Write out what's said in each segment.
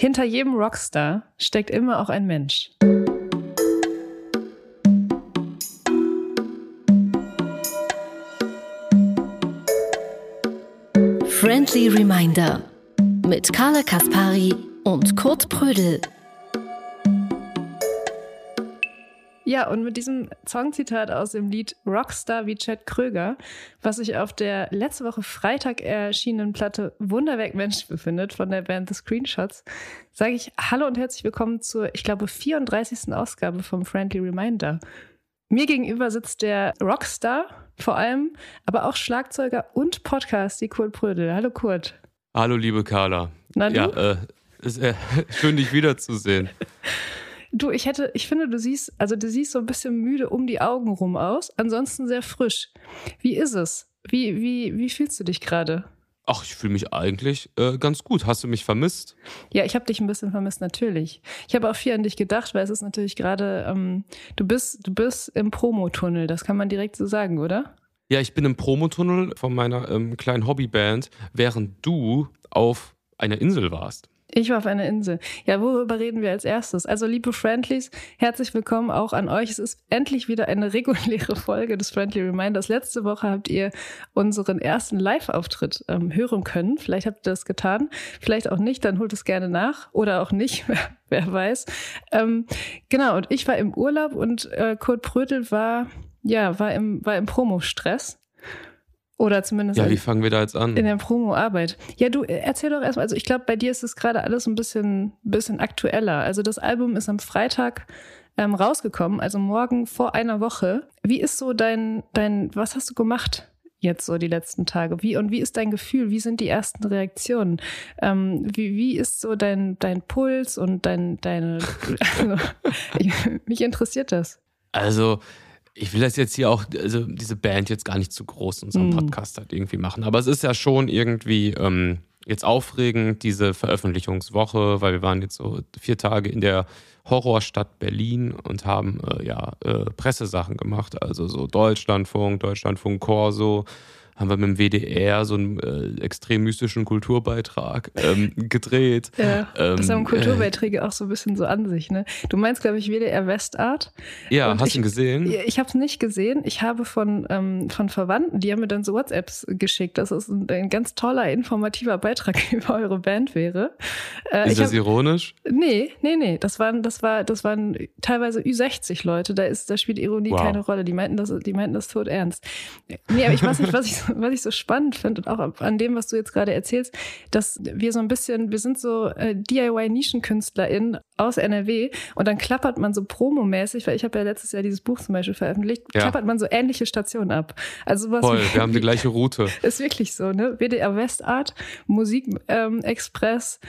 Hinter jedem Rockstar steckt immer auch ein Mensch. Friendly Reminder mit Carla Kaspari und Kurt Prödel. Ja, und mit diesem Songzitat aus dem Lied Rockstar wie Chad Kröger, was sich auf der letzte Woche Freitag erschienenen Platte Wunderwerk Mensch befindet von der Band The Screenshots, sage ich Hallo und herzlich willkommen zur, ich glaube, 34. Ausgabe vom Friendly Reminder. Mir gegenüber sitzt der Rockstar vor allem, aber auch Schlagzeuger und Podcast, die Kurt Prödel. Hallo Kurt. Hallo liebe Carla. Na, ja, äh, ist, äh, schön dich wiederzusehen. Du, ich hätte, ich finde, du siehst, also du siehst so ein bisschen müde um die Augen rum aus, ansonsten sehr frisch. Wie ist es? Wie, wie, wie fühlst du dich gerade? Ach, ich fühle mich eigentlich äh, ganz gut. Hast du mich vermisst? Ja, ich habe dich ein bisschen vermisst, natürlich. Ich habe auch viel an dich gedacht, weil es ist natürlich gerade, ähm, du bist, du bist im Promotunnel, das kann man direkt so sagen, oder? Ja, ich bin im Promotunnel von meiner ähm, kleinen Hobbyband, während du auf einer Insel warst. Ich war auf einer Insel. Ja, worüber reden wir als erstes? Also, liebe Friendlies, herzlich willkommen auch an euch. Es ist endlich wieder eine reguläre Folge des Friendly Reminders. Letzte Woche habt ihr unseren ersten Live-Auftritt ähm, hören können. Vielleicht habt ihr das getan, vielleicht auch nicht, dann holt es gerne nach oder auch nicht, wer weiß. Ähm, genau, und ich war im Urlaub und äh, Kurt Prödel war, ja, war im, war im Promo-Stress. Oder zumindest Ja, wie fangen wir da jetzt an? in der Promo-Arbeit. Ja, du äh, erzähl doch erstmal. Also ich glaube, bei dir ist es gerade alles ein bisschen, bisschen aktueller. Also das Album ist am Freitag ähm, rausgekommen, also morgen vor einer Woche. Wie ist so dein, dein, was hast du gemacht? Jetzt so die letzten Tage. Wie und wie ist dein Gefühl? Wie sind die ersten Reaktionen? Ähm, wie, wie ist so dein, dein Puls und dein, deine. Also, ich, mich interessiert das. Also, ich will das jetzt hier auch, also diese Band jetzt gar nicht zu groß in unserem Mm. Podcast halt irgendwie machen. Aber es ist ja schon irgendwie ähm, jetzt aufregend, diese Veröffentlichungswoche, weil wir waren jetzt so vier Tage in der Horrorstadt Berlin und haben äh, ja äh, Pressesachen gemacht. Also so Deutschlandfunk, Deutschlandfunk Corso. Haben wir mit dem WDR so einen äh, extrem mystischen Kulturbeitrag ähm, gedreht. Ja, das Ähm, haben Kulturbeiträge auch so ein bisschen so an sich, ne? Du meinst, glaube ich, WDR Westart. Ja, Und hast ich- du ihn gesehen? Ja, Ich habe es nicht gesehen. Ich habe von, ähm, von Verwandten, die haben mir dann so WhatsApps geschickt, dass es ein, ein ganz toller, informativer Beitrag über eure Band wäre. Äh, Ist ich das hab, ironisch? nee, nee, nee. Das waren, das war, das waren teilweise Ü60 Leute. Da ist, da spielt Ironie Wow. keine Rolle. Die meinten das, die meinten das tot ernst. Nee, aber ich weiß nicht, was ich, so- was ich so spannend finde und auch an dem, was du jetzt gerade erzählst, dass wir so ein bisschen, wir sind so äh, DIY-NischenkünstlerInnen aus NRW und dann klappert man so promomäßig, weil ich habe ja letztes Jahr dieses Buch zum Beispiel veröffentlicht, Ja. klappert man so ähnliche Stationen ab. Also was Voll, wir haben die gleiche Route. ist wirklich so, ne? WDR Westart, Musik ähm, Express,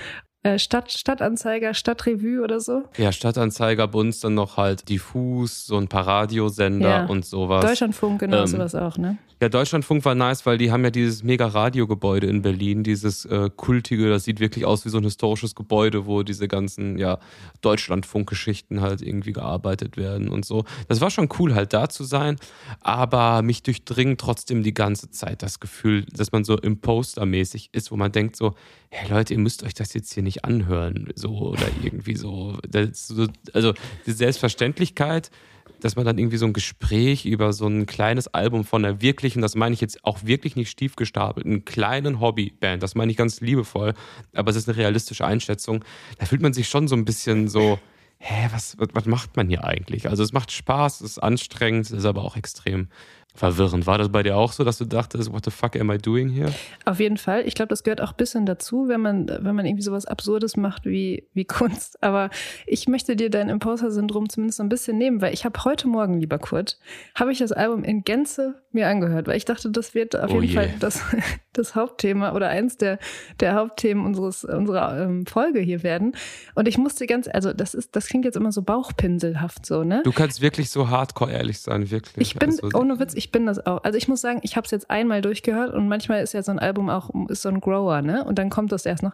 äh, Stadt, Stadtanzeiger, Stadtrevue oder so. Ja, Stadtanzeiger, Bunz, dann noch halt diffus, so ein paar Radiosender Ja. und sowas. Deutschlandfunk, genau Ähm, sowas auch, ne? Ja, Deutschlandfunk war nice, weil die haben ja dieses mega Radiogebäude in Berlin, dieses äh, kultige, das sieht wirklich aus wie so ein historisches Gebäude, wo diese ganzen, ja, Deutschlandfunk-Geschichten halt irgendwie gearbeitet werden und so. Das war schon cool, halt da zu sein, aber mich durchdringt trotzdem die ganze Zeit das Gefühl, dass man so impostermäßig ist, wo man denkt so, hey Leute, ihr müsst euch das jetzt hier nicht anhören, so oder irgendwie so. So also die Selbstverständlichkeit, dass man dann irgendwie so ein Gespräch über so ein kleines Album von einer wirklichen, das meine ich jetzt auch wirklich nicht stief gestapelt, einen kleinen Hobbyband, das meine ich ganz liebevoll, aber es ist eine realistische Einschätzung, da fühlt man sich schon so ein bisschen so, hä, was, was macht man hier eigentlich? Also es macht Spaß, es ist anstrengend, es ist aber auch extrem verwirrend. War das bei dir auch so, dass du dachtest, what the fuck am I doing here? Auf jeden Fall. Ich glaube, das gehört auch ein bisschen dazu, wenn man, wenn man irgendwie sowas Absurdes macht wie, wie Kunst. Aber ich möchte dir dein Imposter-Syndrom zumindest so ein bisschen nehmen, weil ich habe heute Morgen, lieber Kurt, habe ich das Album in Gänze mir angehört, weil ich dachte, das wird auf Oh jeden je. Fall das, das Hauptthema oder eins der, der Hauptthemen unseres, unserer ähm, Folge hier werden. Und ich musste ganz, also das ist, das klingt jetzt immer so bauchpinselhaft so, ne? Du kannst wirklich so hardcore ehrlich sein, wirklich. Ich bin, Also, ohne Witz, ich bin das auch. Also ich muss sagen, ich habe es jetzt einmal durchgehört und manchmal ist ja so ein Album auch ist so ein Grower, ne? Und dann kommt das erst noch.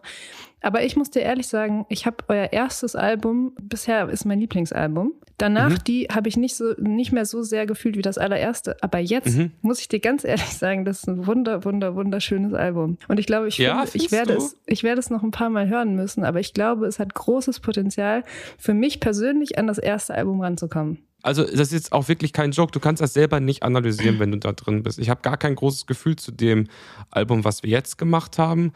Aber ich muss dir ehrlich sagen, ich habe euer erstes Album, bisher ist mein Lieblingsalbum. Danach, mhm. die habe ich nicht so nicht mehr so sehr gefühlt wie das allererste. Aber jetzt mhm. muss ich dir ganz ehrlich sagen, das ist ein wunder, wunder, wunderschönes Album. Und ich glaube, ich, ja, finde, ich werde du? es, ich werde es noch ein paar Mal hören müssen, aber ich glaube, es hat großes Potenzial, für mich persönlich an das erste Album ranzukommen. Also, das ist jetzt auch wirklich kein Joke. Du kannst das selber nicht analysieren, wenn du da drin bist. Ich habe gar kein großes Gefühl zu dem Album, was wir jetzt gemacht haben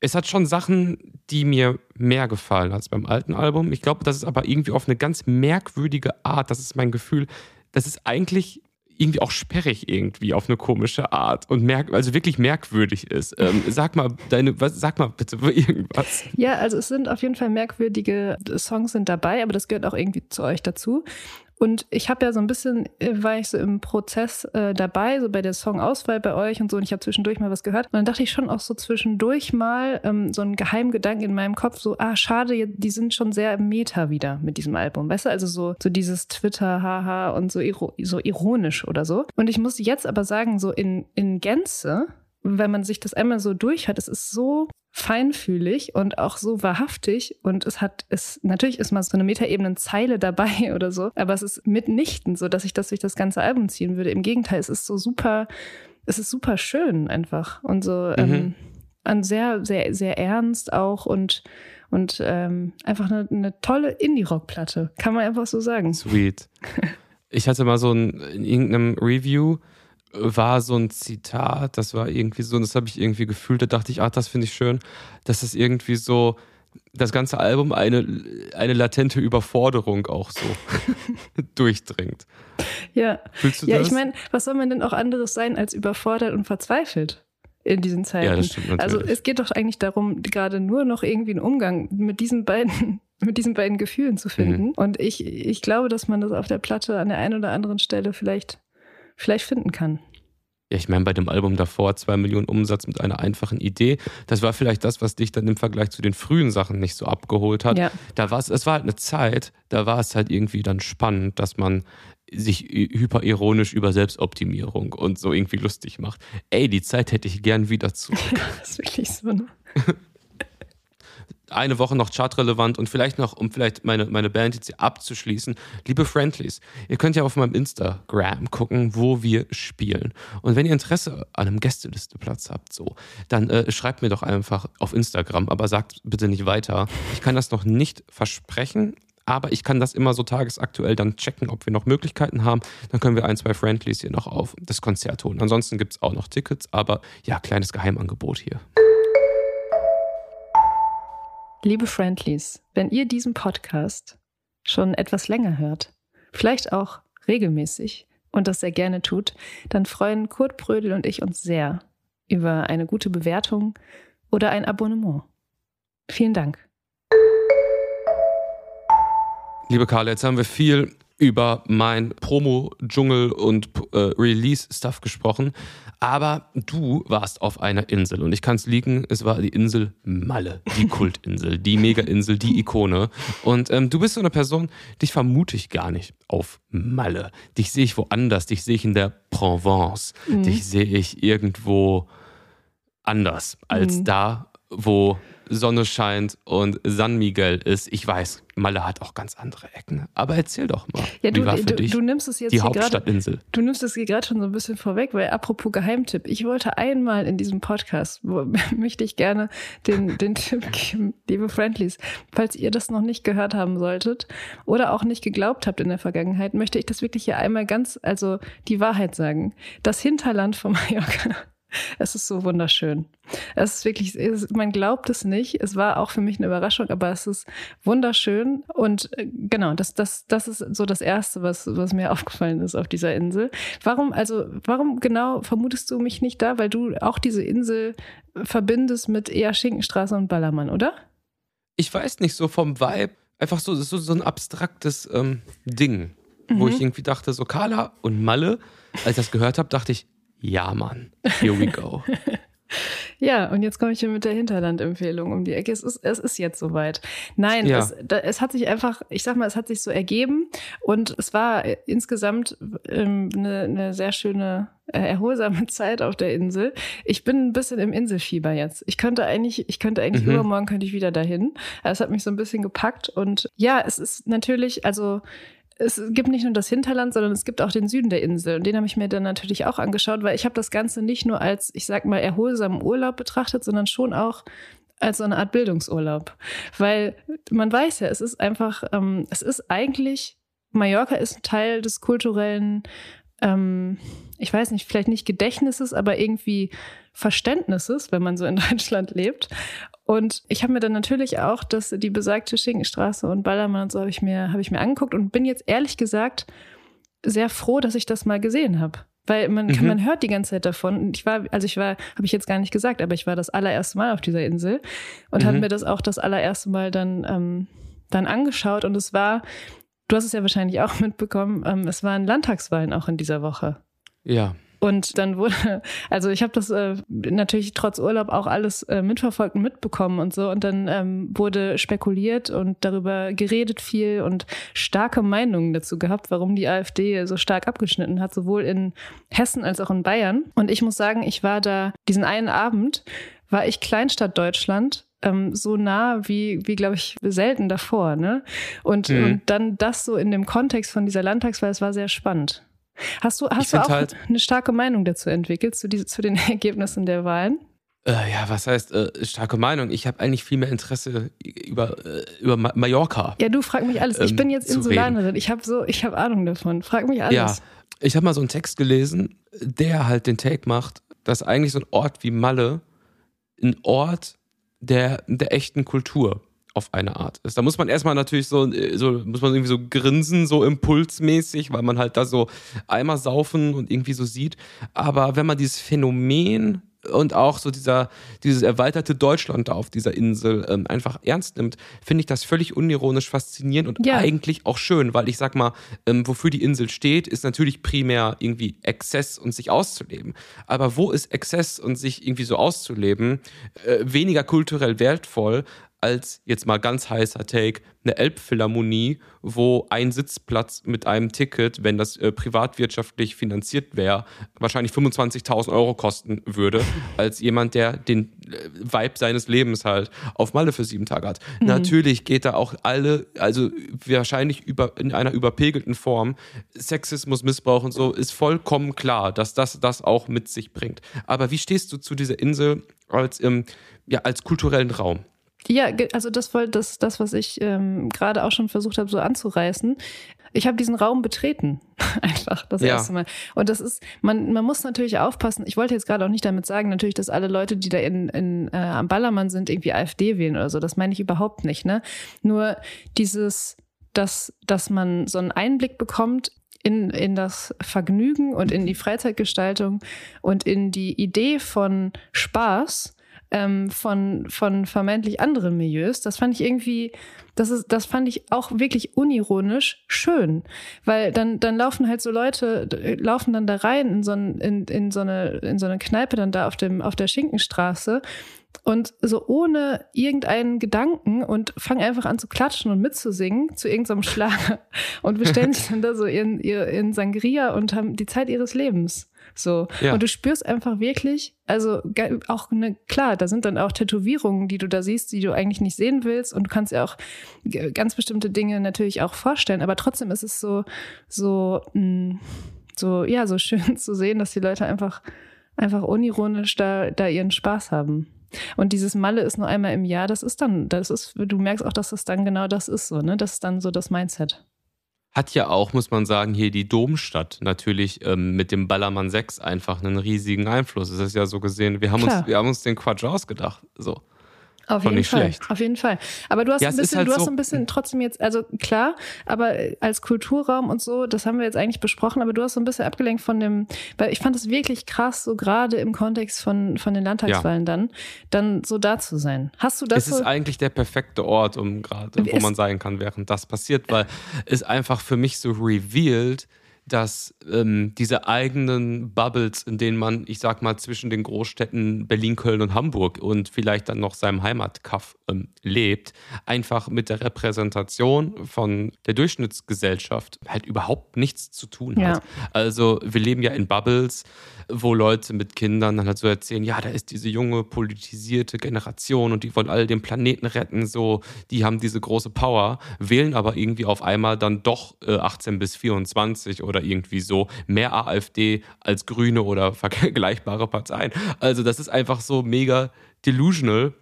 es hat schon Sachen, die mir mehr gefallen als beim alten Album. Ich glaube, das ist aber irgendwie auf eine ganz merkwürdige Art. Das ist mein Gefühl. Das ist eigentlich irgendwie auch sperrig irgendwie auf eine komische Art und merk also wirklich merkwürdig ist. Ähm, sag mal deine, was, sag mal bitte irgendwas. Ja, also es sind auf jeden Fall merkwürdige Songs sind dabei, aber das gehört auch irgendwie zu euch dazu. Und ich habe ja so ein bisschen, äh, war ich so im Prozess äh, dabei, so bei der Songauswahl bei euch und so, und ich habe zwischendurch mal was gehört. Und dann dachte ich schon auch so zwischendurch mal ähm, so einen geheimen Gedanken in meinem Kopf, so, ah, schade, die sind schon sehr Meta wieder mit diesem Album. Weißt du, also so, so dieses Twitter, haha, und so, so ironisch oder so. Und ich muss jetzt aber sagen, so in, in Gänze, wenn man sich das einmal so durchhört, es ist so feinfühlig und auch so wahrhaftig und es hat es natürlich ist mal so eine Metaebenen-Zeile dabei oder so, aber es ist mitnichten so, dass ich das durch das ganze Album ziehen würde. Im Gegenteil, es ist so super, es ist super schön einfach und so mhm. ähm, an sehr sehr sehr ernst auch und und ähm, einfach eine, eine tolle Indie-Rock-Platte, kann man einfach so sagen. Sweet. Ich hatte mal so ein, in irgendeinem Review war so ein Zitat, das war irgendwie so, und das habe ich irgendwie gefühlt, da dachte ich, ach, das finde ich schön, dass es irgendwie so das ganze Album eine, eine latente Überforderung auch so durchdringt. Ja. Fühlst du ja, das? ich meine, was soll man denn auch anderes sein als überfordert und verzweifelt? in diesen Zeiten. Ja, das stimmt natürlich. Also es geht doch eigentlich darum, gerade nur noch irgendwie einen Umgang mit diesen beiden mit diesen beiden Gefühlen zu finden. Mhm. Und ich, ich glaube, dass man das auf der Platte an der einen oder anderen Stelle vielleicht vielleicht finden kann. Ja, ich meine, bei dem Album davor zwei Millionen Umsatz mit einer einfachen Idee. Das war vielleicht das, was dich dann im Vergleich zu den frühen Sachen nicht so abgeholt hat. Ja. Da war es, es war halt eine Zeit, da war es halt irgendwie dann spannend, dass man sich hyperironisch über Selbstoptimierung und so irgendwie lustig macht. Ey, die Zeit hätte ich gern wieder zurück. das ist wirklich so, ne? eine Woche noch chartrelevant und vielleicht noch, um vielleicht meine, meine Band jetzt hier abzuschließen, liebe Friendlies, ihr könnt ja auf meinem Instagram gucken, wo wir spielen. Und wenn ihr Interesse an einem Gästelisteplatz habt, so, dann äh, schreibt mir doch einfach auf Instagram, aber sagt bitte nicht weiter. Ich kann das noch nicht versprechen, aber ich kann das immer so tagesaktuell dann checken, ob wir noch Möglichkeiten haben. Dann können wir ein, zwei Friendlies hier noch auf das Konzert holen. Ansonsten gibt es auch noch Tickets, aber ja, kleines Geheimangebot hier. Liebe Friendlies, wenn ihr diesen Podcast schon etwas länger hört, vielleicht auch regelmäßig und das sehr gerne tut, dann freuen Kurt Brödel und ich uns sehr über eine gute Bewertung oder ein Abonnement. Vielen Dank. Liebe Karl, jetzt haben wir viel über mein Promo-Dschungel und äh, Release-Stuff gesprochen. Aber du warst auf einer Insel und ich kann es liegen, es war die Insel Malle, die Kultinsel, die Mega-Insel, die Ikone. Und ähm, du bist so eine Person, dich vermute ich gar nicht auf Malle. Dich sehe ich woanders, dich sehe ich in der Provence, mhm. dich sehe ich irgendwo anders als mhm. da, wo Sonne scheint und San Miguel ist. Ich weiß, Malle hat auch ganz andere Ecken. Aber erzähl doch mal. Ja, du, wie war für du, dich du nimmst es jetzt die Hauptstadtinsel? du nimmst es hier gerade schon so ein bisschen vorweg, weil apropos Geheimtipp, ich wollte einmal in diesem Podcast, wo, möchte ich gerne den, den Tipp geben, liebe Friendlies, falls ihr das noch nicht gehört haben solltet oder auch nicht geglaubt habt in der Vergangenheit, möchte ich das wirklich hier einmal ganz, also die Wahrheit sagen. Das Hinterland von Mallorca es ist so wunderschön. Es ist wirklich, man glaubt es nicht. Es war auch für mich eine Überraschung, aber es ist wunderschön. Und äh, genau, das, das, das ist so das Erste, was, was mir aufgefallen ist auf dieser Insel. Warum, also, warum genau vermutest du mich nicht da? Weil du auch diese Insel verbindest mit eher Schinkenstraße und Ballermann, oder? Ich weiß nicht, so vom Vibe. Einfach so, so, so ein abstraktes ähm, Ding, mhm. wo ich irgendwie dachte, so Carla und Malle, als ich das gehört habe, dachte ich, ja, Mann, here we go. Ja, und jetzt komme ich hier mit der Hinterlandempfehlung um die Ecke. Es ist, es ist jetzt soweit. Nein, Ja. es, da, es hat sich einfach, ich sag mal, es hat sich so ergeben und es war äh, insgesamt ähm, eine, eine sehr schöne, äh, erholsame Zeit auf der Insel. Ich bin ein bisschen im Inselfieber jetzt. Ich könnte eigentlich, ich könnte eigentlich Mhm. übermorgen könnte ich wieder dahin. Aber Es hat mich so ein bisschen gepackt und ja, es ist natürlich, also es gibt nicht nur das Hinterland, sondern es gibt auch den Süden der Insel. Und den habe ich mir dann natürlich auch angeschaut, weil ich habe das Ganze nicht nur als, ich sag mal, erholsamen Urlaub betrachtet, sondern schon auch als so eine Art Bildungsurlaub. Weil man weiß ja, es ist einfach, ähm, es ist eigentlich, Mallorca ist ein Teil des kulturellen, ähm, ich weiß nicht, vielleicht nicht Gedächtnisses, aber irgendwie Verständnisses, wenn man so in Deutschland lebt. Und ich habe mir dann natürlich auch das, die besagte Schinkenstraße und Ballermann und so habe ich mir, habe ich mir angeguckt und bin jetzt ehrlich gesagt sehr froh, dass ich das mal gesehen habe. Weil man, Mhm. man hört die ganze Zeit davon. Und ich war, also ich war, habe ich jetzt gar nicht gesagt, aber ich war das allererste Mal auf dieser Insel und Mhm. habe mir das auch das allererste Mal dann, ähm, dann angeschaut. Und es war, du hast es ja wahrscheinlich auch mitbekommen, ähm, es waren Landtagswahlen auch in dieser Woche. Ja. Und dann wurde, also ich habe das äh, natürlich trotz Urlaub auch alles äh, mitverfolgt und mitbekommen und so. Und dann ähm, wurde spekuliert und darüber geredet viel und starke Meinungen dazu gehabt, warum die AfD so stark abgeschnitten hat, sowohl in Hessen als auch in Bayern. Und ich muss sagen, ich war da diesen einen Abend, war ich Kleinstadt Deutschland ähm, so nah wie, wie glaube ich, selten davor. Ne? Und, Mhm. und dann das so in dem Kontext von dieser Landtagswahl, es war sehr spannend. Hast du, hast du auch halt- eine starke Meinung dazu entwickelt, zu, diese, zu den Ergebnissen der Wahlen? Äh, ja, was heißt äh, starke Meinung? Ich habe eigentlich viel mehr Interesse über, äh, über Ma Mallorca. Ja, du frag mich alles. Ich Ähm, bin jetzt Insulanerin. Ich habe so, ich habe Ahnung davon. Frag mich alles. Ja, ich habe mal so einen Text gelesen, der halt den Take macht, dass eigentlich so ein Ort wie Malle ein Ort der, der echten Kultur auf eine Art ist. Da muss man erstmal natürlich so, äh, so, muss man irgendwie so grinsen, so impulsmäßig, weil man halt da so Eimer saufen und irgendwie so sieht. Aber wenn man dieses Phänomen und auch so dieser, dieses erweiterte Deutschland da auf dieser Insel ähm, einfach ernst nimmt, finde ich das völlig unironisch faszinierend und Ja. eigentlich auch schön, weil ich sag mal, ähm, wofür die Insel steht, ist natürlich primär irgendwie Exzess und sich auszuleben. Aber wo ist Exzess und sich irgendwie so auszuleben äh, weniger kulturell wertvoll als jetzt mal ganz heißer Take eine Elbphilharmonie, wo ein Sitzplatz mit einem Ticket, wenn das äh, privatwirtschaftlich finanziert wäre, wahrscheinlich 25.000 Euro kosten würde, als jemand, der den äh, Vibe seines Lebens halt auf Malle für sieben Tage hat. Natürlich geht da auch alle, also wahrscheinlich über, in einer überpegelten Form, Sexismus, Missbrauch und so, ist vollkommen klar, dass das das auch mit sich bringt. Aber wie stehst du zu dieser Insel als, ähm, ja, als kulturellen Raum? Ja, also das war das, das was ich ähm, gerade auch schon versucht habe, so anzureißen. Ich habe diesen Raum betreten, einfach das Ja. erste Mal. Und das ist, man, man muss natürlich aufpassen. Ich wollte jetzt gerade auch nicht damit sagen, natürlich, dass alle Leute, die da in, in, äh, am Ballermann sind, irgendwie AfD wählen oder so. Das meine ich überhaupt nicht. Ne? Nur dieses, dass, dass man so einen Einblick bekommt in, in das Vergnügen und in die Freizeitgestaltung und in die Idee von Spaß ähm, von, von vermeintlich anderen Milieus. Das fand ich irgendwie, das ist, das fand ich auch wirklich unironisch schön. Weil dann, dann laufen halt so Leute, laufen dann da rein in so, ein, in, in so eine, in so eine Kneipe dann da auf dem, auf der Schinkenstraße und so ohne irgendeinen Gedanken und fangen einfach an zu klatschen und mitzusingen zu irgendeinem Schlager und bestellen sich dann da so ihren, ihr, in Sangria und haben die Zeit ihres Lebens. So. Ja. Und du spürst einfach wirklich, also auch eine, klar, da sind dann auch Tätowierungen, die du da siehst, die du eigentlich nicht sehen willst. Und du kannst ja auch ganz bestimmte Dinge natürlich auch vorstellen. Aber trotzdem ist es so, so, mh, so, ja, so schön zu sehen, dass die Leute einfach, einfach unironisch da, da ihren Spaß haben. Und dieses Malle ist nur einmal im Jahr, das ist dann, das ist, du merkst auch, dass das dann genau das ist so, ne? Das ist dann so das Mindset. Hat ja auch, muss man sagen, hier die Domstadt natürlich ähm, mit dem Ballermann 6 einfach einen riesigen Einfluss. Es ist ja so gesehen, wir haben, Klar. uns, wir haben uns den Quatsch ausgedacht. So. Auf jeden Fall. schlecht. Auf jeden Fall. Aber du hast Ja, ein ist bisschen, halt du hast so- ein bisschen trotzdem jetzt, also klar, aber als Kulturraum und so, das haben wir jetzt eigentlich besprochen, aber du hast so ein bisschen abgelenkt von dem, weil ich fand es wirklich krass, so gerade im Kontext von, von den Landtagswahlen dann, dann so da zu sein. Hast du das Es ist so? eigentlich der perfekte Ort, um gerade, wo man sein kann, während das passiert, weil es einfach für mich so revealed, dass ähm, diese eigenen Bubbles, in denen man, ich sag mal, zwischen den Großstädten Berlin, Köln und Hamburg und vielleicht dann noch seinem Heimatkaff ähm, lebt, einfach mit der Repräsentation von der Durchschnittsgesellschaft halt überhaupt nichts zu tun hat. Ja. Also wir leben ja in Bubbles, wo Leute mit Kindern dann halt so erzählen, ja, da ist diese junge politisierte Generation und die wollen alle den Planeten retten, so, die haben diese große Power, wählen aber irgendwie auf einmal dann doch äh, 18 bis 24 oder irgendwie so mehr AfD als Grüne oder vergleichbare Parteien. Also das ist einfach so mega delusional,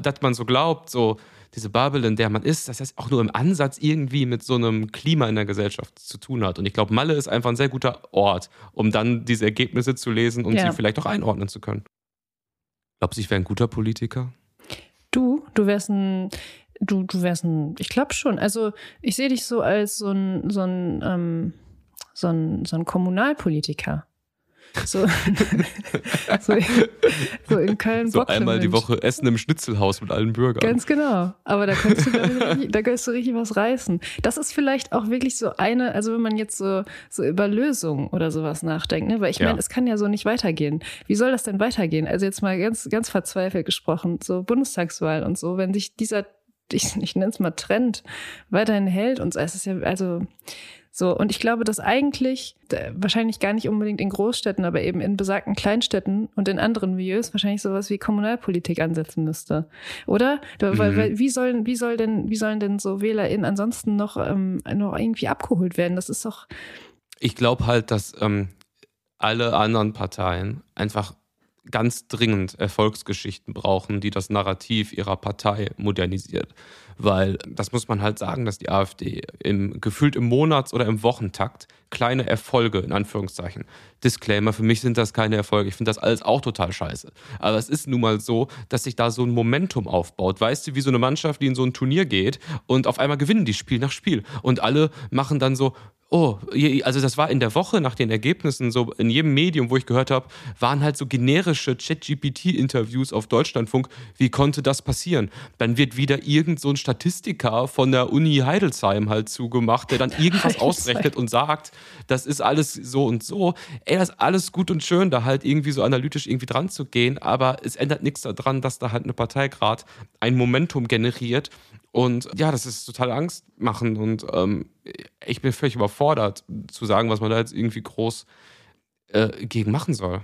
dass man so glaubt, so diese Bubble, in der man ist, dass das auch nur im Ansatz irgendwie mit so einem Klima in der Gesellschaft zu tun hat. Und ich glaube, Malle ist einfach ein sehr guter Ort, um dann diese Ergebnisse zu lesen und ja. sie vielleicht auch einordnen zu können. Glaubst du, ich wäre ein guter Politiker? Du, du wärst ein, du, du wärst ein, ich glaube schon. Also ich sehe dich so als so ein, so ein, ähm, so ein, so ein Kommunalpolitiker. So, so, so, in Köln. So einmal die Woche Essen im Schnitzelhaus mit allen Bürgern. Ganz genau. Aber da kannst du, da kannst du richtig was reißen. Das ist vielleicht auch wirklich so eine, also wenn man jetzt so, so über Lösungen oder sowas nachdenkt, ne? weil ich ja. meine, es kann ja so nicht weitergehen. Wie soll das denn weitergehen? Also jetzt mal ganz, ganz verzweifelt gesprochen, so Bundestagswahl und so, wenn sich dieser, ich, ich nenne es mal Trend, weiterhin hält und es ist ja, also so, und ich glaube, dass eigentlich, wahrscheinlich gar nicht unbedingt in Großstädten, aber eben in besagten Kleinstädten und in anderen Milieus wahrscheinlich sowas wie Kommunalpolitik ansetzen müsste. Oder? Mhm. Weil, weil, wie sollen, wie soll denn, wie sollen denn so WählerInnen ansonsten noch, ähm, noch irgendwie abgeholt werden? Das ist doch. Ich glaube halt, dass ähm, alle anderen Parteien einfach ganz dringend Erfolgsgeschichten brauchen, die das Narrativ ihrer Partei modernisiert. Weil das muss man halt sagen, dass die AfD im, gefühlt im Monats- oder im Wochentakt kleine Erfolge, in Anführungszeichen. Disclaimer, für mich sind das keine Erfolge. Ich finde das alles auch total scheiße. Aber es ist nun mal so, dass sich da so ein Momentum aufbaut. Weißt du, wie so eine Mannschaft, die in so ein Turnier geht und auf einmal gewinnen die Spiel nach Spiel. Und alle machen dann so, Oh, also das war in der Woche nach den Ergebnissen so in jedem Medium, wo ich gehört habe, waren halt so generische ChatGPT-Interviews auf Deutschlandfunk. Wie konnte das passieren? Dann wird wieder irgend so ein Statistiker von der Uni Heidelsheim halt zugemacht, der dann irgendwas ausrechnet und sagt, das ist alles so und so. Ey, das ist alles gut und schön, da halt irgendwie so analytisch irgendwie dran zu gehen, aber es ändert nichts daran, dass da halt eine Partei gerade ein Momentum generiert und ja, das ist total Angst machen und ähm, ich bin völlig überfordert zu sagen, was man da jetzt irgendwie groß äh, gegen machen soll.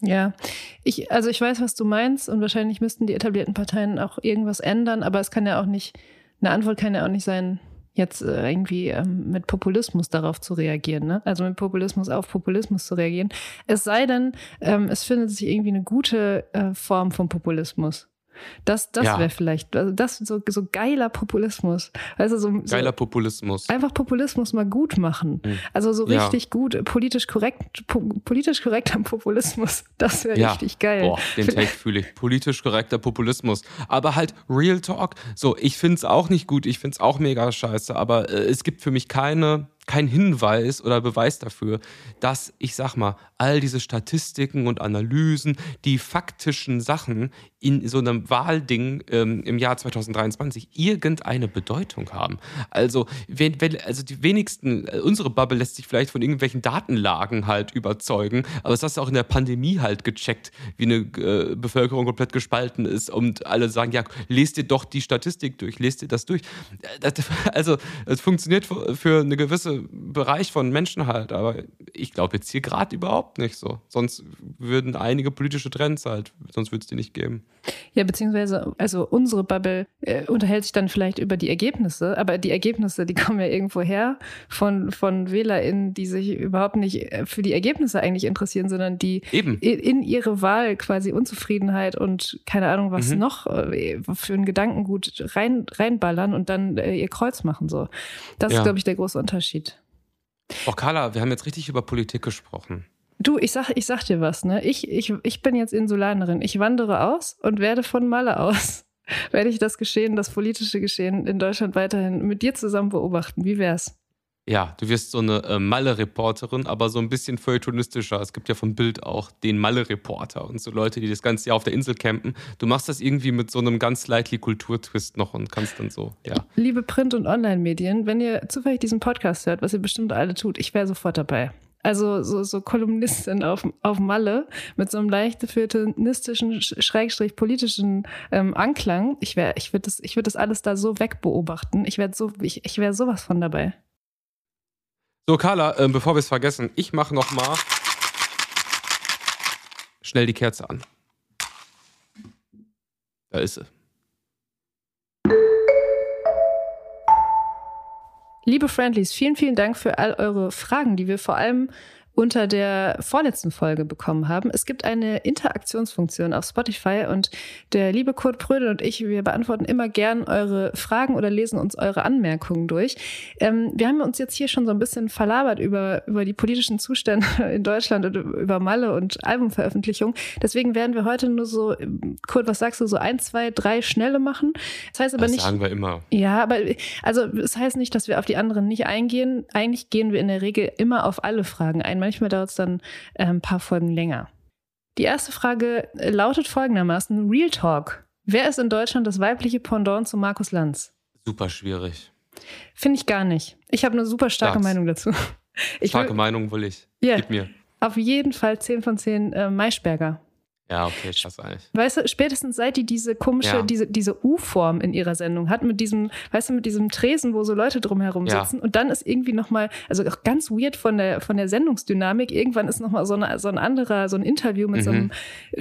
Ja, ich, also ich weiß, was du meinst und wahrscheinlich müssten die etablierten Parteien auch irgendwas ändern, aber es kann ja auch nicht, eine Antwort kann ja auch nicht sein, jetzt äh, irgendwie ähm, mit Populismus darauf zu reagieren, ne? Also mit Populismus auf Populismus zu reagieren. Es sei denn, ähm, es findet sich irgendwie eine gute äh, Form von Populismus. Das, das ja. wäre vielleicht, also das so, so geiler Populismus. Also so, geiler Populismus. Einfach Populismus mal gut machen. Mhm. Also so richtig ja. gut, politisch korrekt, po, politisch korrekter Populismus. Das wäre ja. richtig geil. Boah, den Take fühle ich. Politisch korrekter Populismus. Aber halt Real Talk. So, ich finde es auch nicht gut, ich finde es auch mega scheiße, aber äh, es gibt für mich keine kein Hinweis oder Beweis dafür, dass, ich sag mal, all diese Statistiken und Analysen, die faktischen Sachen in so einem Wahlding ähm, im Jahr 2023 irgendeine Bedeutung haben. Also, wenn, wenn, also die wenigsten, äh, unsere Bubble lässt sich vielleicht von irgendwelchen Datenlagen halt überzeugen, aber das hast du auch in der Pandemie halt gecheckt, wie eine äh, Bevölkerung komplett gespalten ist und alle sagen, ja, lest dir doch die Statistik durch, lest dir das durch. Äh, das, also, es funktioniert für, für eine gewisse Bereich von Menschen halt. Aber ich glaube jetzt hier gerade überhaupt nicht so. Sonst würden einige politische Trends halt, sonst würde es die nicht geben. Ja, beziehungsweise, also unsere Bubble äh, unterhält sich dann vielleicht über die Ergebnisse, aber die Ergebnisse, die kommen ja irgendwo her von, von WählerInnen, die sich überhaupt nicht äh, für die Ergebnisse eigentlich interessieren, sondern die Eben. In, in ihre Wahl quasi Unzufriedenheit und keine Ahnung, was mhm. noch äh, für ein Gedankengut rein, reinballern und dann äh, ihr Kreuz machen. So. Das ja. ist, glaube ich, der große Unterschied. Oh, Carla, wir haben jetzt richtig über Politik gesprochen. Du, ich sag, ich sag dir was, ne? Ich, ich, ich bin jetzt Insulanerin. Ich wandere aus und werde von Malle aus, werde ich das Geschehen, das politische Geschehen in Deutschland weiterhin mit dir zusammen beobachten. Wie wär's? Ja, du wirst so eine äh, Malle-Reporterin, aber so ein bisschen feuilletonistischer. Es gibt ja vom Bild auch den Malle-Reporter und so Leute, die das ganze Jahr auf der Insel campen. Du machst das irgendwie mit so einem ganz slightly Kulturtwist noch und kannst dann so, ja. Liebe Print- und Online-Medien, wenn ihr zufällig diesen Podcast hört, was ihr bestimmt alle tut, ich wäre sofort dabei. Also so, so Kolumnistin auf, auf Malle mit so einem leicht feuilletonistischen, schrägstrich politischen ähm, Anklang. Ich ich würde das, ich würde das alles da so wegbeobachten. Ich wäre so, ich, ich wäre sowas von dabei. So, Carla, äh, bevor wir es vergessen, ich mache noch mal schnell die Kerze an. Da ist sie. Liebe Friendlies, vielen, vielen Dank für all eure Fragen, die wir vor allem unter der vorletzten Folge bekommen haben. Es gibt eine Interaktionsfunktion auf Spotify und der liebe Kurt Prödel und ich, wir beantworten immer gern eure Fragen oder lesen uns eure Anmerkungen durch. Ähm, wir haben uns jetzt hier schon so ein bisschen verlabert über, über die politischen Zustände in Deutschland und über Malle und Albumveröffentlichung. Deswegen werden wir heute nur so, Kurt, was sagst du, so ein, zwei, drei schnelle machen. Das heißt aber das nicht. sagen wir immer. Ja, aber also das heißt nicht, dass wir auf die anderen nicht eingehen. Eigentlich gehen wir in der Regel immer auf alle Fragen ein Manchmal dauert es dann äh, ein paar Folgen länger. Die erste Frage lautet folgendermaßen: Real Talk. Wer ist in Deutschland das weibliche Pendant zu Markus Lanz? Super schwierig. Finde ich gar nicht. Ich habe eine super starke Sag's. Meinung dazu. Ich Starke will, Meinung will ich. Ja. Gib mir. auf jeden Fall 10 von 10 äh, Maischberger. Ja, okay, krass eigentlich. Weißt du, spätestens seit die diese komische, Ja. diese, diese U-Form in ihrer Sendung hat, mit diesem, weißt du, mit diesem Tresen, wo so Leute drumherum Ja. sitzen. Und dann ist irgendwie nochmal, also auch ganz weird von der, von der Sendungsdynamik, irgendwann ist nochmal so, eine, so ein anderer, so ein Interview mit so Mhm. einem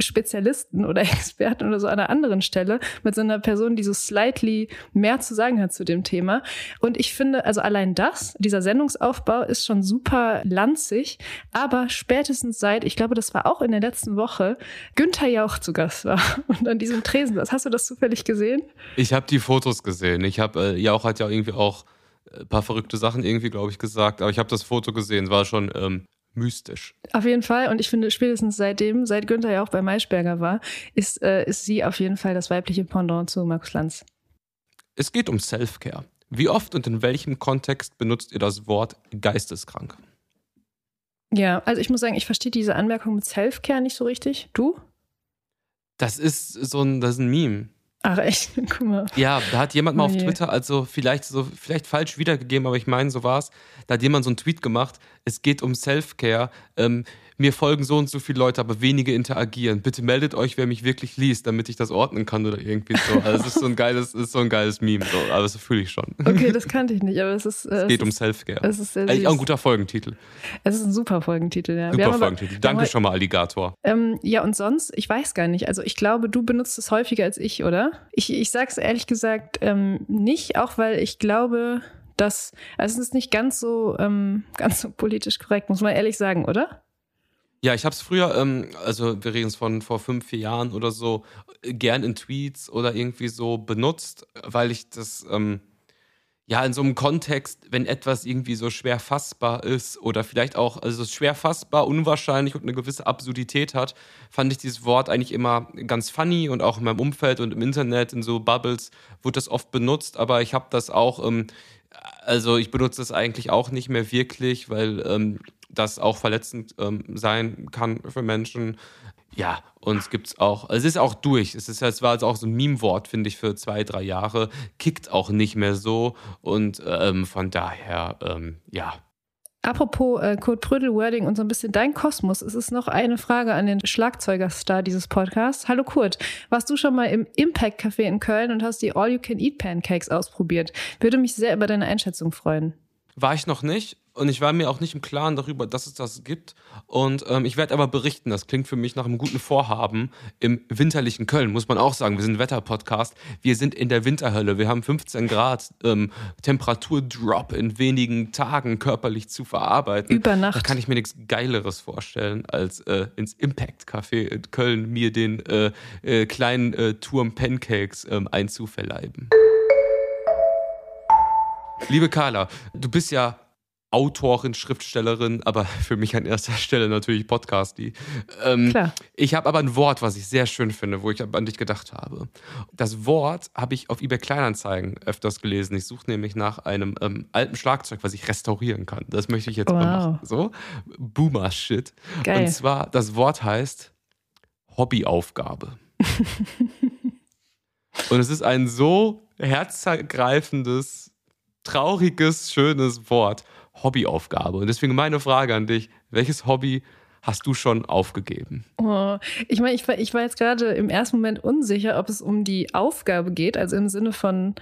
Spezialisten oder Experten oder so an einer anderen Stelle, mit so einer Person, die so slightly mehr zu sagen hat zu dem Thema. Und ich finde, also allein das, dieser Sendungsaufbau ist schon super lanzig, aber spätestens seit, ich glaube, das war auch in der letzten Woche, Günther Jauch zu Gast war und an diesem Tresen saß. Hast du das zufällig gesehen? Ich habe die Fotos gesehen. Ich habe, äh, Jauch hat ja irgendwie auch ein paar verrückte Sachen irgendwie, glaube ich, gesagt. Aber ich habe das Foto gesehen. Es war schon ähm, mystisch. Auf jeden Fall. Und ich finde, spätestens seitdem, seit Günther Jauch bei Maischberger war, ist, äh, ist sie auf jeden Fall das weibliche Pendant zu Markus Lanz. Es geht um Self-Care. Wie oft und in welchem Kontext benutzt ihr das Wort geisteskrank? Ja, also ich muss sagen, ich verstehe diese Anmerkung mit Self-Care nicht so richtig. Du? Das ist so ein, das ist ein Meme. Ach echt, guck mal. Ja, da hat jemand mal Oh auf. Twitter, also vielleicht so, vielleicht falsch wiedergegeben, aber ich meine, so war's. Da hat jemand so einen Tweet gemacht, es geht um Self-Care. Ähm, mir folgen so und so viele Leute, aber wenige interagieren. Bitte meldet euch, wer mich wirklich liest, damit ich das ordnen kann oder irgendwie so. Also es ist so ein geiles, es ist so ein geiles Meme, so. aber das fühle ich schon. Okay, das kannte ich nicht, aber es ist. Äh, Es geht um ist, Self-Care. es ist sehr Eigentlich auch ein guter Folgentitel. Es ist ein super Folgentitel, ja. Super aber- Folgentitel. haben Danke schon mal, Alligator. Ähm, ja, und sonst, ich weiß gar nicht. Also ich glaube, du benutzt es häufiger als ich, oder? Ich, ich sag's ehrlich gesagt ähm, nicht, auch weil ich glaube, dass, also es ist nicht ganz so, ähm, ganz so politisch korrekt, muss man ehrlich sagen, oder? Ja, ich habe es früher, ähm, also wir reden es von vor fünf, vier Jahren oder so, gern in Tweets oder irgendwie so benutzt, weil ich das, ähm, ja, in so einem Kontext, wenn etwas irgendwie so schwer fassbar ist oder vielleicht auch, also schwer fassbar, unwahrscheinlich und eine gewisse Absurdität hat, fand ich dieses Wort eigentlich immer ganz funny und auch in meinem Umfeld und im Internet, in so Bubbles, wurde das oft benutzt, aber ich habe das auch, ähm, also ich benutze das eigentlich auch nicht mehr wirklich, weil ähm, das auch verletzend ähm, sein kann für Menschen. Ja, und es gibt's auch, es ist auch durch. Es, ist, es war jetzt auch so ein Meme-Wort, finde ich, für zwei, drei Jahre. Kickt auch nicht mehr so. Und ähm, von daher, ähm, ja. Apropos äh, Kurt Prödel-Wording und so ein bisschen dein Kosmos, es ist noch eine Frage an den Schlagzeugerstar dieses Podcasts. Hallo Kurt, warst du schon mal im Impact Café in Köln und hast die All-You-Can-Eat-Pancakes ausprobiert? Würde mich sehr über deine Einschätzung freuen. War ich noch nicht und ich war mir auch nicht im Klaren darüber, dass es das gibt. Und ähm, ich werde aber berichten, das klingt für mich nach einem guten Vorhaben im winterlichen Köln, muss man auch sagen. Wir sind ein Wetterpodcast. Wir sind in der Winterhölle. Wir haben 15 Grad ähm, Temperaturdrop in wenigen Tagen körperlich zu verarbeiten. Über Nacht. Da kann ich mir nichts Geileres vorstellen, als äh, ins Impact Café in Köln mir den äh, äh, kleinen äh, Turm Pancakes ähm, einzuverleiben. Liebe Carla, du bist ja Autorin, Schriftstellerin, aber für mich an erster Stelle natürlich Podcasti. Ähm, Klar. Ich habe aber ein Wort, was ich sehr schön finde, wo ich an dich gedacht habe. Das Wort habe ich auf eBay Kleinanzeigen öfters gelesen. Ich suche nämlich nach einem ähm, alten Schlagzeug, was ich restaurieren kann. Das möchte ich jetzt wow. mal machen. So, Boomer-Shit. Und zwar, das Wort heißt Hobbyaufgabe. Und es ist ein so herzergreifendes, trauriges, schönes Wort. Hobbyaufgabe. Und deswegen meine Frage an dich: Welches Hobby hast du schon aufgegeben? Oh, ich meine, ich war, ich war jetzt gerade im ersten Moment unsicher, ob es um die Aufgabe geht, also im Sinne von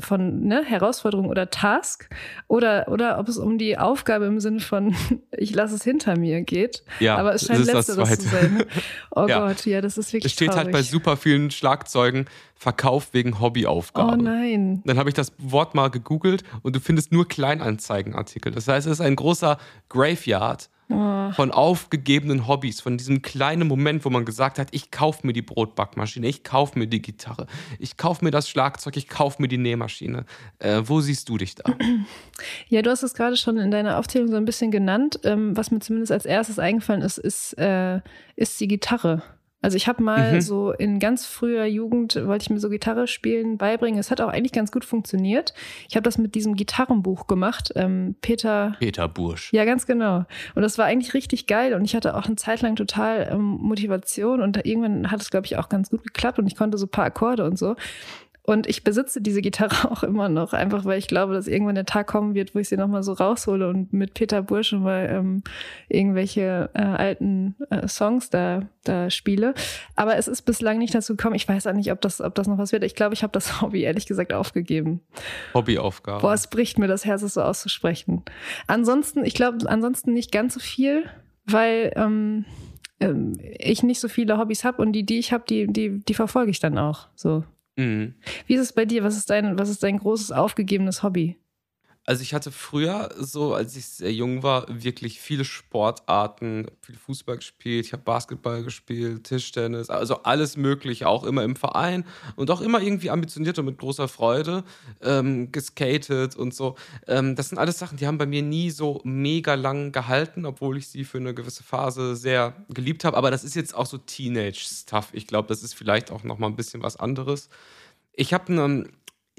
von ne, Herausforderung oder Task oder, oder ob es um die Aufgabe im Sinne von ich lasse es hinter mir geht. Ja, aber es scheint letzteres zu sein. Oh ja. Gott, ja, das ist wirklich Es steht traurig. halt bei super vielen Schlagzeugen Verkauf wegen Hobbyaufgabe. Oh nein. Dann habe ich das Wort mal gegoogelt und du findest nur Kleinanzeigenartikel. Das heißt, es ist ein großer Graveyard oh. von aufgegebenen Hobbys, von diesem kleinen Moment, wo man gesagt hat, ich kaufe mir die Brotbackmaschine, ich kaufe mir die Gitarre, ich kaufe mir das Schlagzeug, ich kaufe mir die Nähmaschine. Äh, wo siehst du dich da? Ja, du hast es gerade schon in deiner Aufzählung so ein bisschen genannt. Ähm, was mir zumindest als erstes eingefallen ist, ist, äh, ist die Gitarre. Also ich habe mal mhm. so in ganz früher Jugend wollte ich mir so Gitarre spielen beibringen. Es hat auch eigentlich ganz gut funktioniert. Ich habe das mit diesem Gitarrenbuch gemacht. Ähm, Peter. Peter Bursch. Ja, ganz genau. Und das war eigentlich richtig geil. Und ich hatte auch eine Zeit lang total ähm, Motivation. Und irgendwann hat es, glaube ich, auch ganz gut geklappt. Und ich konnte so ein paar Akkorde und so. Und ich besitze diese Gitarre auch immer noch, einfach weil ich glaube, dass irgendwann der Tag kommen wird, wo ich sie nochmal so raushole und mit Peter Bursche mal ähm, irgendwelche äh, alten äh, Songs da, da spiele. Aber es ist bislang nicht dazu gekommen. Ich weiß auch nicht, ob das, ob das noch was wird. Ich glaube, ich habe das Hobby ehrlich gesagt aufgegeben. Hobbyaufgabe. Boah, es bricht mir das Herz, es so auszusprechen. Ansonsten, ich glaube, ansonsten nicht ganz so viel, weil ähm, ähm ich nicht so viele Hobbys habe und die, die ich habe, die, die, die verfolge ich dann auch. So. Mhm. Wie ist es bei dir? Was ist dein, was ist dein großes aufgegebenes Hobby? Also ich hatte früher, so als ich sehr jung war, wirklich viele Sportarten, viel Fußball gespielt, ich habe Basketball gespielt, Tischtennis, also alles Mögliche, auch immer im Verein und auch immer irgendwie ambitioniert und mit großer Freude ähm, geskatet und so. Ähm, das sind alles Sachen, die haben bei mir nie so mega lang gehalten, obwohl ich sie für eine gewisse Phase sehr geliebt habe. Aber das ist jetzt auch so Teenage-Stuff. Ich glaube, das ist vielleicht auch noch mal ein bisschen was anderes. Ich habe einen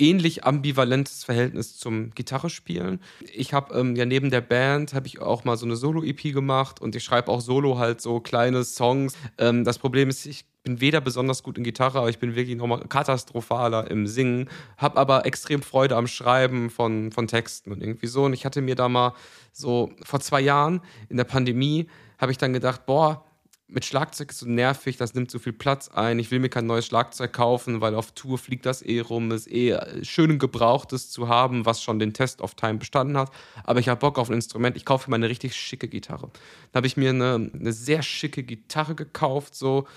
ähnlich ambivalentes Verhältnis zum Gitarrespielen. Ich habe ähm, ja neben der Band habe ich auch mal so eine Solo-EP gemacht und ich schreibe auch solo halt so kleine Songs. Ähm, das Problem ist, ich bin weder besonders gut in Gitarre, aber ich bin wirklich nochmal katastrophaler im Singen, habe aber extrem Freude am Schreiben von, von Texten und irgendwie so. Und ich hatte mir da mal so vor zwei Jahren in der Pandemie, habe ich dann gedacht, boah, mit Schlagzeug ist so nervig, das nimmt so viel Platz ein. Ich will mir kein neues Schlagzeug kaufen, weil auf Tour fliegt das eh rum. Es ist eh schön gebrauchtes zu haben, was schon den Test of Time bestanden hat. Aber ich habe Bock auf ein Instrument. Ich kaufe mir eine richtig schicke Gitarre. Da habe ich mir eine, eine sehr schicke Gitarre gekauft, so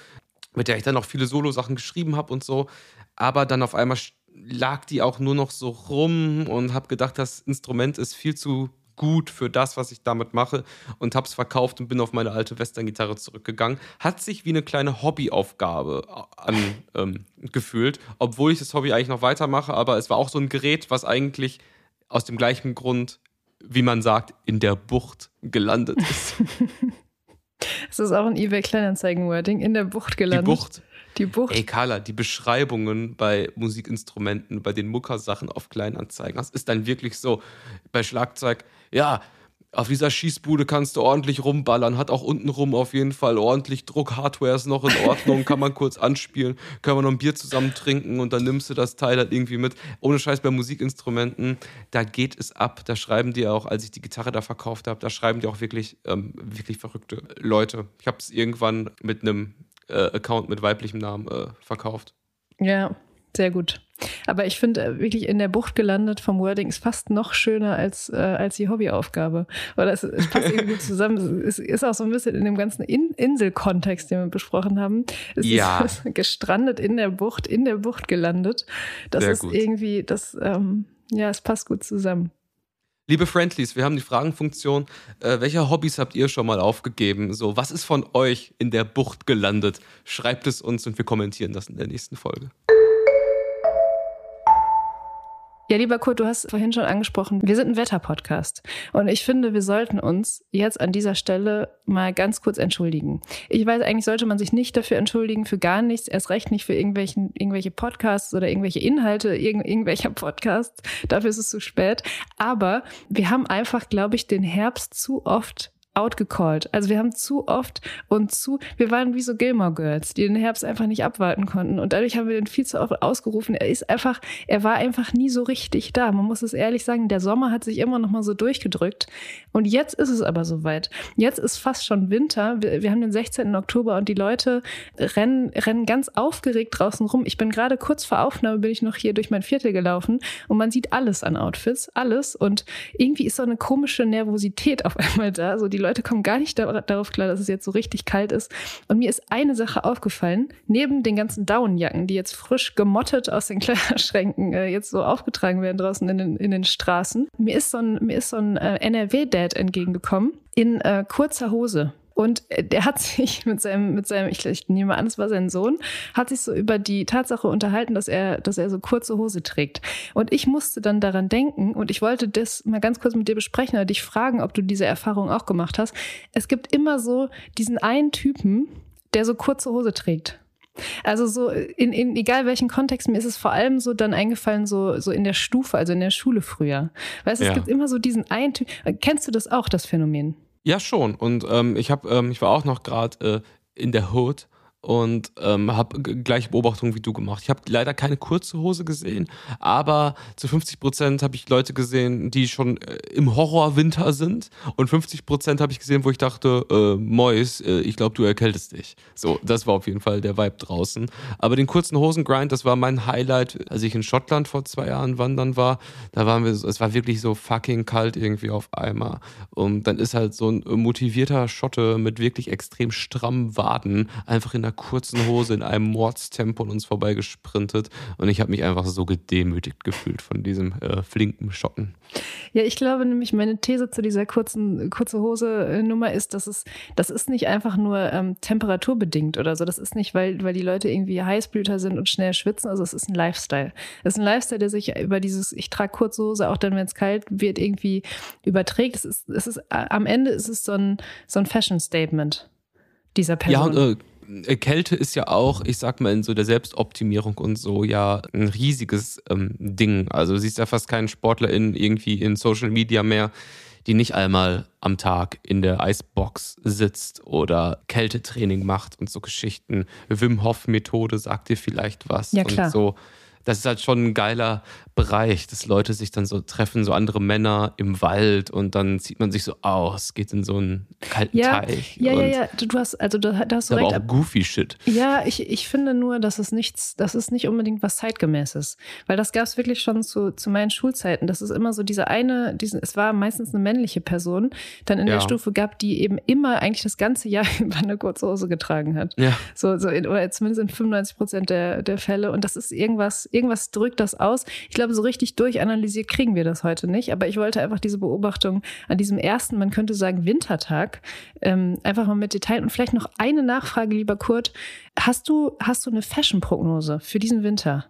mit der ich dann auch viele Solo-Sachen geschrieben habe und so. Aber dann auf einmal lag die auch nur noch so rum und habe gedacht, das Instrument ist viel zu gut für das, was ich damit mache und habe es verkauft und bin auf meine alte Western-Gitarre zurückgegangen. Hat sich wie eine kleine Hobbyaufgabe angefühlt, ähm, obwohl ich das Hobby eigentlich noch weitermache, aber es war auch so ein Gerät, was eigentlich aus dem gleichen Grund, wie man sagt, in der Bucht gelandet ist. Es ist auch ein eBay Kleinanzeigen-Wording, in der Bucht gelandet. Die Bucht. Die Bucht. Ey, Carla, die Beschreibungen bei Musikinstrumenten, bei den Muckersachen auf Kleinanzeigen, das ist dann wirklich so. Bei Schlagzeug, ja, auf dieser Schießbude kannst du ordentlich rumballern, hat auch untenrum auf jeden Fall ordentlich Druck, Hardware ist noch in Ordnung, kann man kurz anspielen, können wir noch ein Bier zusammen trinken und dann nimmst du das Teil halt irgendwie mit. Ohne Scheiß bei Musikinstrumenten, da geht es ab. Da schreiben die auch, als ich die Gitarre da verkauft habe, da schreiben die auch wirklich, ähm, wirklich verrückte Leute. Ich habe es irgendwann mit einem Account mit weiblichem Namen äh, verkauft. Ja, sehr gut. Aber ich finde äh, wirklich in der Bucht gelandet vom Wording ist fast noch schöner als, äh, als die Hobbyaufgabe. Oder es, es passt irgendwie gut zusammen. Es ist auch so ein bisschen in dem ganzen in Inselkontext, den wir besprochen haben. Es ja. ist gestrandet in der Bucht, in der Bucht gelandet. Das Sehr ist gut. irgendwie, das, ähm, ja, es passt gut zusammen. Liebe Friendlies, wir haben die Fragenfunktion. Äh, welche Hobbys habt ihr schon mal aufgegeben? So, was ist von euch in der Bucht gelandet? Schreibt es uns und wir kommentieren das in der nächsten Folge. Ja, lieber Kurt, du hast vorhin schon angesprochen, wir sind ein Wetterpodcast. Und ich finde, wir sollten uns jetzt an dieser Stelle mal ganz kurz entschuldigen. Ich weiß, eigentlich sollte man sich nicht dafür entschuldigen, für gar nichts, erst recht nicht für irgendwelchen, irgendwelche Podcasts oder irgendwelche Inhalte irgend, irgendwelcher Podcasts. Dafür ist es zu spät. Aber wir haben einfach, glaube ich, den Herbst zu oft outgecallt. Also wir haben zu oft und zu, wir waren wie so Gilmore Girls, die den Herbst einfach nicht abwarten konnten. Und dadurch haben wir den viel zu oft ausgerufen. Er ist einfach, er war einfach nie so richtig da. Man muss es ehrlich sagen, der Sommer hat sich immer noch mal so durchgedrückt. Und jetzt ist es aber soweit. Jetzt ist fast schon Winter. Wir, wir haben den 16. Oktober und die Leute rennen, rennen ganz aufgeregt draußen rum. Ich bin gerade kurz vor Aufnahme, bin ich noch hier durch mein Viertel gelaufen und man sieht alles an Outfits, alles. Und irgendwie ist so eine komische Nervosität auf einmal da. So die Leute kommen gar nicht darauf klar, dass es jetzt so richtig kalt ist. Und mir ist eine Sache aufgefallen, neben den ganzen Daunenjacken, die jetzt frisch gemottet aus den Kleiderschränken äh, jetzt so aufgetragen werden draußen in den, in den Straßen. Mir ist so ein, so ein äh, NRW-Dad entgegengekommen in äh, kurzer Hose. Und äh, der hat sich mit seinem, mit seinem, ich, ich nehme an, es war sein Sohn, hat sich so über die Tatsache unterhalten, dass er, dass er so kurze Hose trägt. Und ich musste dann daran denken und ich wollte das mal ganz kurz mit dir besprechen oder dich fragen, ob du diese Erfahrung auch gemacht hast. Es gibt immer so diesen einen Typen, der so kurze Hose trägt. Also so in, in egal welchen Kontext, mir ist es vor allem so dann eingefallen, so, so in der Stufe, also in der Schule früher. Weißt du, ja. es gibt immer so diesen einen Typ. Kennst du das auch, das Phänomen? Ja, schon. Und ähm, ich habe, ähm, ich war auch noch gerade äh, in der Hood und ähm, habe gleiche Beobachtungen wie du gemacht. Ich habe leider keine kurze Hose gesehen, aber zu 50 Prozent habe ich Leute gesehen, die schon äh, im Horrorwinter sind und 50 Prozent habe ich gesehen, wo ich dachte, äh, Mois, äh, ich glaube, du erkältest dich. So, das war auf jeden Fall der Vibe draußen. Aber den kurzen Hosengrind, das war mein Highlight, als ich in Schottland vor zwei Jahren wandern war. Da waren wir, es war wirklich so fucking kalt irgendwie auf einmal. Und dann ist halt so ein motivierter Schotte mit wirklich extrem strammen Waden einfach in der kurzen Hose in einem Mordstempo an uns vorbeigesprintet und ich habe mich einfach so gedemütigt gefühlt von diesem äh, flinken Schotten. Ja, ich glaube nämlich, meine These zu dieser kurzen kurze Hose-Nummer ist, dass es, das ist nicht einfach nur ähm, temperaturbedingt oder so. Das ist nicht, weil, weil die Leute irgendwie Heißblüter sind und schnell schwitzen. Also es ist ein Lifestyle. Es ist ein Lifestyle, der sich über dieses, ich trage kurze Hose, auch dann, wenn es kalt wird, irgendwie überträgt. Es ist, es ist, am Ende ist es so ein, so ein Fashion-Statement dieser Person. Ja, und, äh äh, Kälte ist ja auch, ich sag mal, in so der Selbstoptimierung und so ja ein riesiges ähm, Ding. Also du siehst ja fast keinen Sportler in irgendwie in Social Media mehr, die nicht einmal am Tag in der Eisbox sitzt oder Kältetraining macht und so Geschichten. Wim Hof Methode sagt dir vielleicht was ja, klar. und so. Das ist halt schon ein geiler Bereich, dass Leute sich dann so treffen, so andere Männer im Wald und dann zieht man sich so aus, geht in so einen kalten ja, Teich. Ja, ja, ja, du, du hast, also da, da hast du aber auch goofy Shit. Ja, ich, ich finde nur, dass es nichts, das ist nicht unbedingt was zeitgemäßes. Weil das gab es wirklich schon zu, zu meinen Schulzeiten. Das ist immer so diese eine, diesen, es war meistens eine männliche Person, dann in ja. der Stufe gab, die eben immer eigentlich das ganze Jahr über eine kurze Hose getragen hat. Ja. So, so in, oder zumindest in 95 Prozent der, der Fälle. Und das ist irgendwas, irgendwas drückt das aus. Ich glaube, so richtig durchanalysiert kriegen wir das heute nicht. Aber ich wollte einfach diese Beobachtung an diesem ersten, man könnte sagen, Wintertag, ähm, einfach mal mit Detail. Und vielleicht noch eine Nachfrage, lieber Kurt. Hast du, hast du eine Fashion-Prognose für diesen Winter?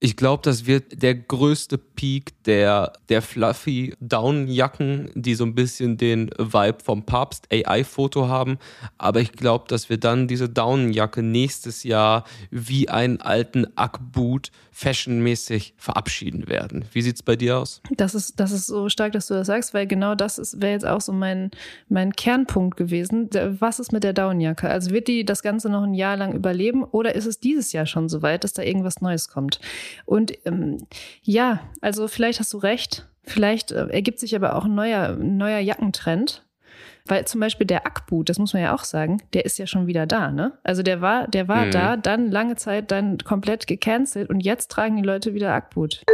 Ich glaube, das wird der größte Peak der, der fluffy Downjacken, die so ein bisschen den Vibe vom Papst AI-Foto haben. Aber ich glaube, dass wir dann diese Downjacke nächstes Jahr wie einen alten Ackboot fashionmäßig verabschieden werden. Wie sieht es bei dir aus? Das ist, das ist so stark, dass du das sagst, weil genau das wäre jetzt auch so mein, mein Kernpunkt gewesen. Was ist mit der Downjacke? Also wird die das Ganze noch ein Jahr lang überleben oder ist es dieses Jahr schon so weit, dass da irgendwas Neues kommt? Und ähm, ja, also vielleicht hast du recht. Vielleicht äh, ergibt sich aber auch ein neuer, neuer Jackentrend. Weil zum Beispiel der Ackboot, das muss man ja auch sagen, der ist ja schon wieder da, ne? Also der war, der war mhm. da, dann lange Zeit dann komplett gecancelt und jetzt tragen die Leute wieder Ackboot.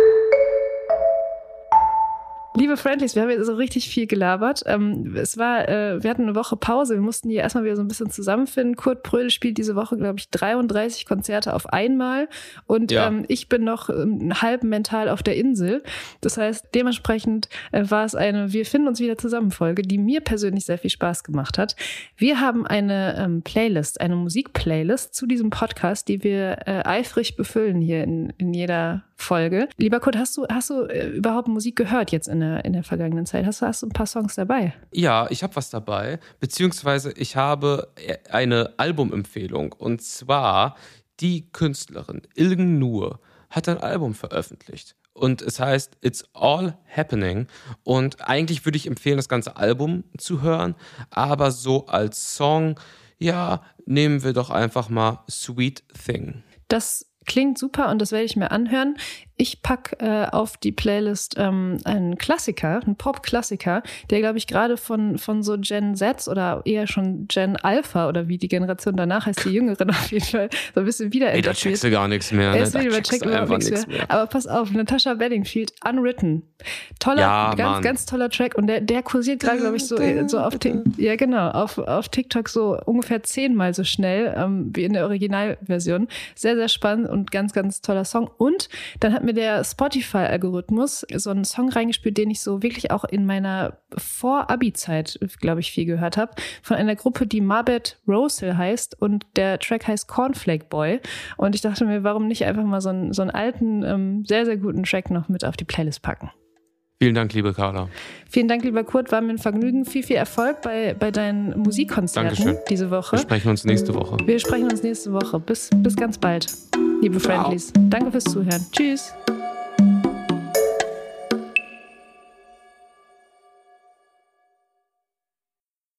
Liebe Friendlies, wir haben jetzt so richtig viel gelabert. Ähm, es war, äh, wir hatten eine Woche Pause. Wir mussten hier erstmal wieder so ein bisschen zusammenfinden. Kurt Prödel spielt diese Woche, glaube ich, 33 Konzerte auf einmal. Und ja. ähm, ich bin noch ähm, halb mental auf der Insel. Das heißt, dementsprechend äh, war es eine Wir finden uns wieder zusammen Folge, die mir persönlich sehr viel Spaß gemacht hat. Wir haben eine ähm, Playlist, eine Musikplaylist zu diesem Podcast, die wir äh, eifrig befüllen hier in, in jeder Folge. Lieber Kurt, hast du, hast du äh, überhaupt Musik gehört jetzt in der, in der vergangenen Zeit? Hast du, hast du ein paar Songs dabei? Ja, ich habe was dabei, beziehungsweise ich habe äh, eine Albumempfehlung und zwar die Künstlerin Ilgen Nur hat ein Album veröffentlicht und es heißt It's All Happening. Und eigentlich würde ich empfehlen, das ganze Album zu hören, aber so als Song, ja, nehmen wir doch einfach mal Sweet Thing. Das klingt super und das werde ich mir anhören. Ich packe äh, auf die Playlist ähm, einen Klassiker, einen Pop-Klassiker, der, glaube ich, gerade von, von so Gen Z oder eher schon Gen Alpha oder wie die Generation danach heißt, die Jüngeren auf jeden Fall, so ein bisschen wieder Ey, da checkst du gar nichts mehr. Ne? Da checkst überhaupt nichts mehr. mehr. Aber pass auf, Natasha Bedingfield, Unwritten. Toller, ja, ganz, Mann. ganz toller Track und der, der kursiert gerade, glaube ich, so, so auf, ja, genau, auf, auf TikTok so ungefähr zehnmal so schnell ähm, wie in der Originalversion. Sehr, sehr spannend und ganz, ganz toller Song. Und dann hat mir der Spotify-Algorithmus so einen Song reingespielt, den ich so wirklich auch in meiner Vor-Abi-Zeit, glaube ich, viel gehört habe, von einer Gruppe, die Marbet Rosel heißt und der Track heißt Cornflake Boy. Und ich dachte mir, warum nicht einfach mal so einen, so einen alten, ähm, sehr, sehr guten Track noch mit auf die Playlist packen. Vielen Dank, liebe Carla. Vielen Dank, lieber Kurt. War mir ein Vergnügen. Viel, viel Erfolg bei, bei deinen Musikkonzerten Dankeschön. diese Woche. Wir sprechen uns nächste Woche. Wir sprechen uns nächste Woche. Bis, bis ganz bald, liebe Friendlies. Danke fürs Zuhören. Tschüss.